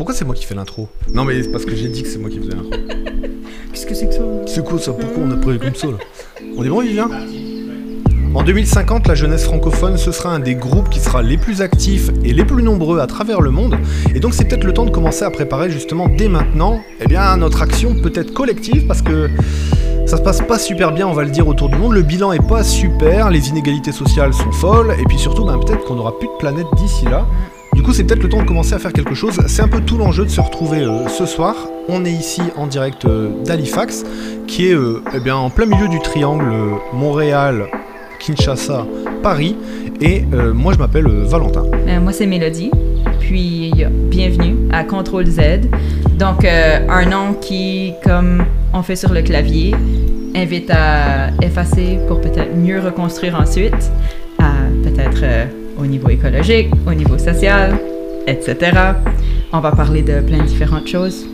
Pourquoi c'est moi qui fais l'intro Non mais c'est parce que j'ai dit que c'est moi qui faisais l'intro. Qu'est-ce que c'est que ça C'est quoi ça Pourquoi on a pris comme ça là On est bon Vivien En 2050, la jeunesse francophone, ce sera un des groupes qui sera les plus actifs et les plus nombreux à travers le monde. Et donc c'est peut-être le temps de commencer à préparer justement dès maintenant, eh bien notre action peut-être collective parce que ça se passe pas super bien, on va le dire, autour du monde. Le bilan est pas super, les inégalités sociales sont folles, et puis surtout, ben, peut-être qu'on aura plus de planète d'ici là. Du coup, c'est peut-être le temps de commencer à faire quelque chose. C'est un peu tout l'enjeu de se retrouver euh, ce soir. On est ici en direct euh, d'Halifax, qui est euh, eh bien, en plein milieu du triangle Montréal, Kinshasa, Paris. Et moi, je m'appelle Valentin. Moi, c'est Mélodie. Puis, bienvenue à Contrôle Z. Donc, un nom qui, comme on fait sur le clavier, invite à effacer pour peut-être mieux reconstruire ensuite, peut-être au niveau écologique, au niveau social, etc. On va parler de plein de différentes choses.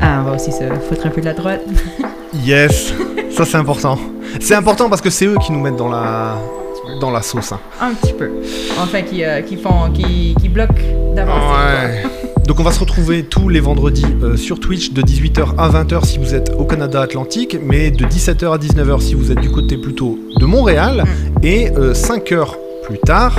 Ah, on va aussi se foutre un peu de la droite. Yes, ça c'est important. C'est important parce que c'est eux qui nous mettent dans la, dans la sauce. hein. Un petit peu. Enfin, qui, euh, qui font, qui, qui bloquent d'avancer. Ouais. Donc on va se retrouver tous les vendredis euh, sur Twitch de 18h à 20h si vous êtes au Canada Atlantique, mais de 17h à 19h si vous êtes du côté plutôt de Montréal, et 5h plus tard,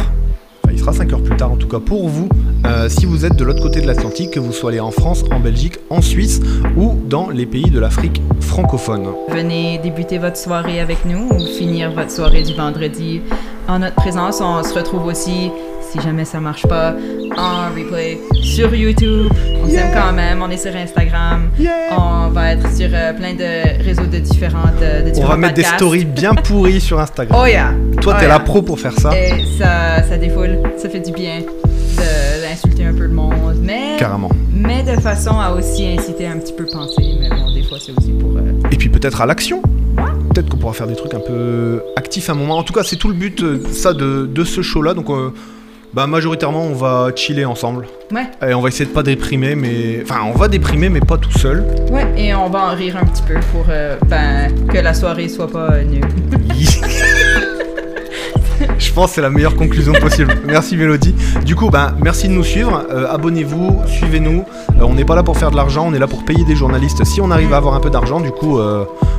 il sera 5 heures plus tard en tout cas pour vous, euh, si vous êtes de l'autre côté de l'Atlantique, que vous soyez en France, en Belgique, en Suisse ou dans les pays de l'Afrique francophone. Venez débuter votre soirée avec nous ou finir votre soirée du vendredi en notre présence. On se retrouve aussi, si jamais ça marche pas, en replay sur YouTube. On s'aime quand même. On est sur Instagram. On va être sur euh, plein de réseaux de différentes euh, de On différents va mettre des stories bien pourries sur Instagram. Oh yeah! Toi Oh t'es yeah. la pro pour faire ça, Et ça, ça défoule. Ça fait du bien d'insulter un peu le monde. Mais, carrément. mais de façon à aussi inciter à un petit peu penser. Mais bon, des fois, c'est aussi pour. euh, Et puis peut-être à l'action. Peut-être qu'on pourra faire des trucs un peu actifs à un moment. En tout cas, c'est tout le but ça de, de ce show-là. Donc, euh, bah, majoritairement, on va chiller ensemble. Ouais. Et on va essayer de pas déprimer, mais enfin, on va déprimer, mais pas tout seul. Ouais, et on va en rire un petit peu pour euh, ben, que la soirée soit pas euh, nulle. Je pense que c'est la meilleure conclusion possible. Merci Mélodie. Du coup, ben, merci de nous suivre. Euh, Abonnez-vous, suivez-nous. On n'est pas là pour faire de l'argent, on est là pour payer des journalistes. Si on arrive à avoir un peu d'argent, du coup,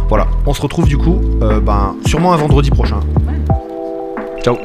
voilà. On se retrouve du coup, ben, sûrement un vendredi prochain. Ouais. Ciao.